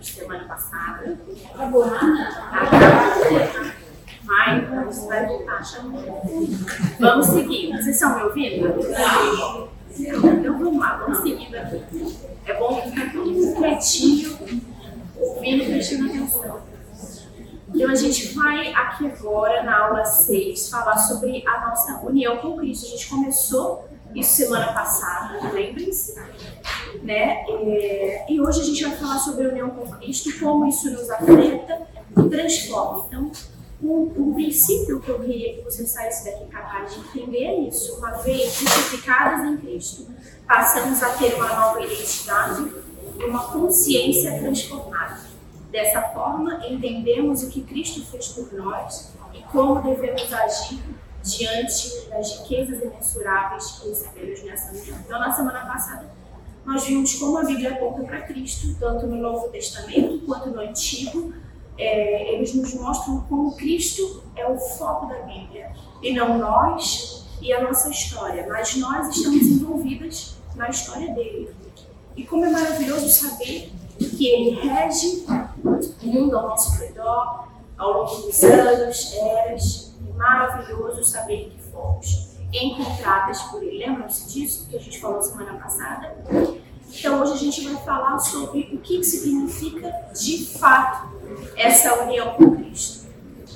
semana passada. Tá? Mas vai voltar. Vamos seguir. Vocês estão me ouvindo? Então vamos lá, vamos seguindo aqui. É bom ficar mundo quietinho, ouvindo e prestando atenção. Então a gente vai aqui agora, na aula 6, falar sobre a nossa união com Cristo. A gente começou isso semana passada, lembrem-se. Né? É, e hoje a gente vai falar sobre a união com Cristo, como isso nos afeta e transforma. Então, um princípio que eu queria que você saísse daqui capaz de entender é isso. Uma vez justificadas em Cristo, passamos a ter uma nova identidade e uma consciência transformada. Dessa forma, entendemos o que Cristo fez por nós e como devemos agir diante das riquezas imensuráveis que recebemos nessa vida. Então, na semana passada, nós vimos como a Bíblia aponta para Cristo, tanto no Novo Testamento quanto no Antigo. É, eles nos mostram como Cristo é o foco da Bíblia, e não nós e a nossa história, mas nós estamos envolvidas na história dele. E como é maravilhoso saber que ele rege o mundo ao nosso redor, ao longo dos anos, eras, maravilhoso saber que fomos encontradas por Ele. Lembram-se disso que a gente falou semana passada? Então hoje a gente vai falar sobre o que significa de fato essa união com Cristo.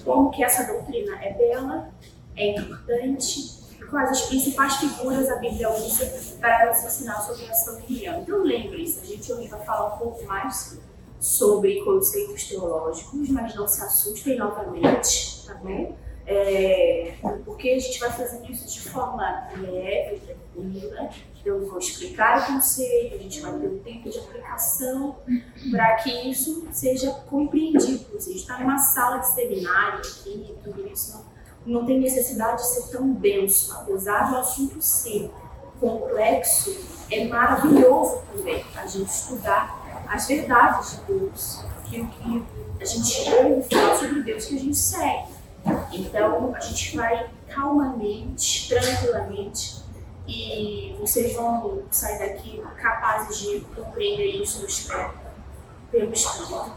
Como que essa doutrina é bela, é importante, quais as principais figuras a Bíblia usa para nos ensinar sobre essa união. Então lembrem-se, a gente hoje vai falar um pouco mais sobre conceitos teológicos, mas não se assustem novamente, tá bom? É, porque a gente vai fazendo isso de forma leve, tranquila. Eu vou explicar o conceito, a gente vai ter um tempo de aplicação para que isso seja compreendido. A gente está numa sala de seminário aqui, tudo isso não, não tem necessidade de ser tão denso, apesar do assunto ser complexo, é maravilhoso também a gente estudar as verdades de Deus, aquilo que a gente ouve falar sobre Deus que a gente segue. Então a gente vai calmamente, tranquilamente, e vocês vão sair daqui capazes de compreender isso, espero, pelo Espírito.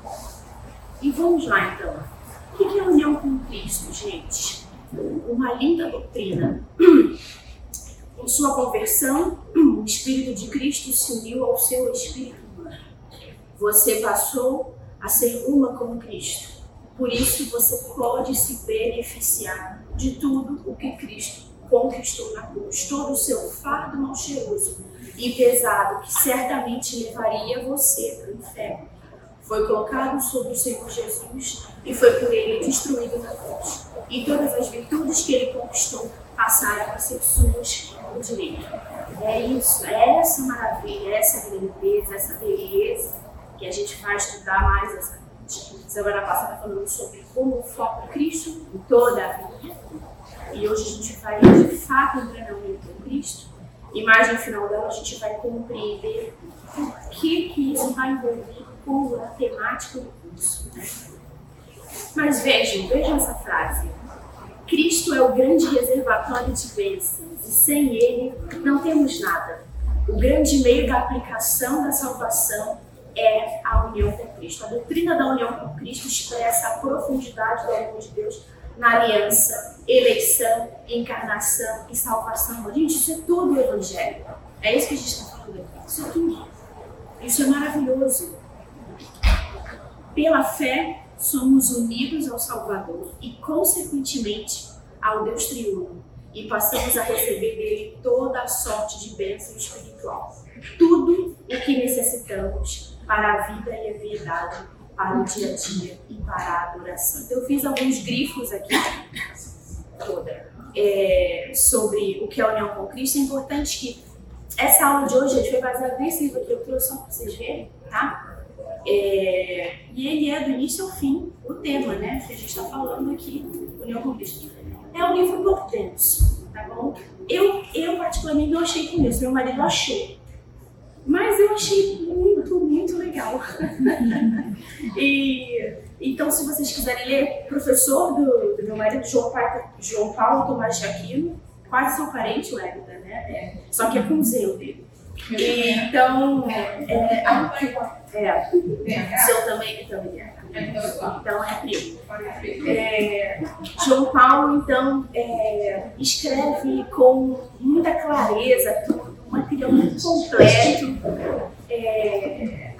E vamos lá então. O que é união com Cristo, gente? Uma linda doutrina. Com sua conversão, o Espírito de Cristo se uniu ao seu Espírito humano. Você passou a ser uma com Cristo. Por isso você pode se beneficiar de tudo o que Cristo conquistou na cruz, todo o seu fardo mal cheiroso e pesado que certamente levaria você para o inferno. Foi colocado sobre o Senhor Jesus e foi por ele destruído na cruz. E todas as virtudes que ele conquistou passaram a ser suas por direito. É isso, é essa maravilha, é essa grandeza, essa beleza que a gente vai estudar mais essa Semana passada falamos sobre como foca Cristo em toda a vida. E hoje a gente vai de fato entrar na união com Cristo. E mais no final dela a gente vai compreender o que, que isso vai envolver com a temática do curso. Né? Mas vejam, vejam essa frase. Cristo é o grande reservatório de bênçãos e sem ele não temos nada. O grande meio da aplicação da salvação é a união com Cristo. A doutrina da união com Cristo expressa a profundidade do amor de Deus na aliança, eleição, encarnação e salvação. Gente, isso é tudo o Evangelho. É isso que a gente está falando aqui. Isso é tudo. Isso é maravilhoso. Pela fé, somos unidos ao Salvador e, consequentemente, ao Deus triuno. E passamos a receber dele toda a sorte de bênção espiritual. Tudo o que necessitamos para a vida e a piedade, para o dia a dia e para a adoração. Então, eu fiz alguns grifos aqui toda é, sobre o que é a união com Cristo. É importante que essa aula de hoje a gente vai baseada nesse livro que eu trouxe só para vocês verem, tá? É, e ele é do início ao fim o tema, né? Que a gente está falando aqui, União com Cristo. É um livro denso, tá bom? Eu, eu particularmente não achei com isso, meu marido achou. Mas eu achei muito, muito legal. e, então, se vocês quiserem ler, professor do, do meu marido, João, João Paulo Tomás de Aquino, quase seu parente, o Hélida, né? É, só que é com o Z dele. E, então, é, É. Seu também, também é. Então é primo. É, João Paulo, então, é, escreve com muita clareza, um material muito completo. É,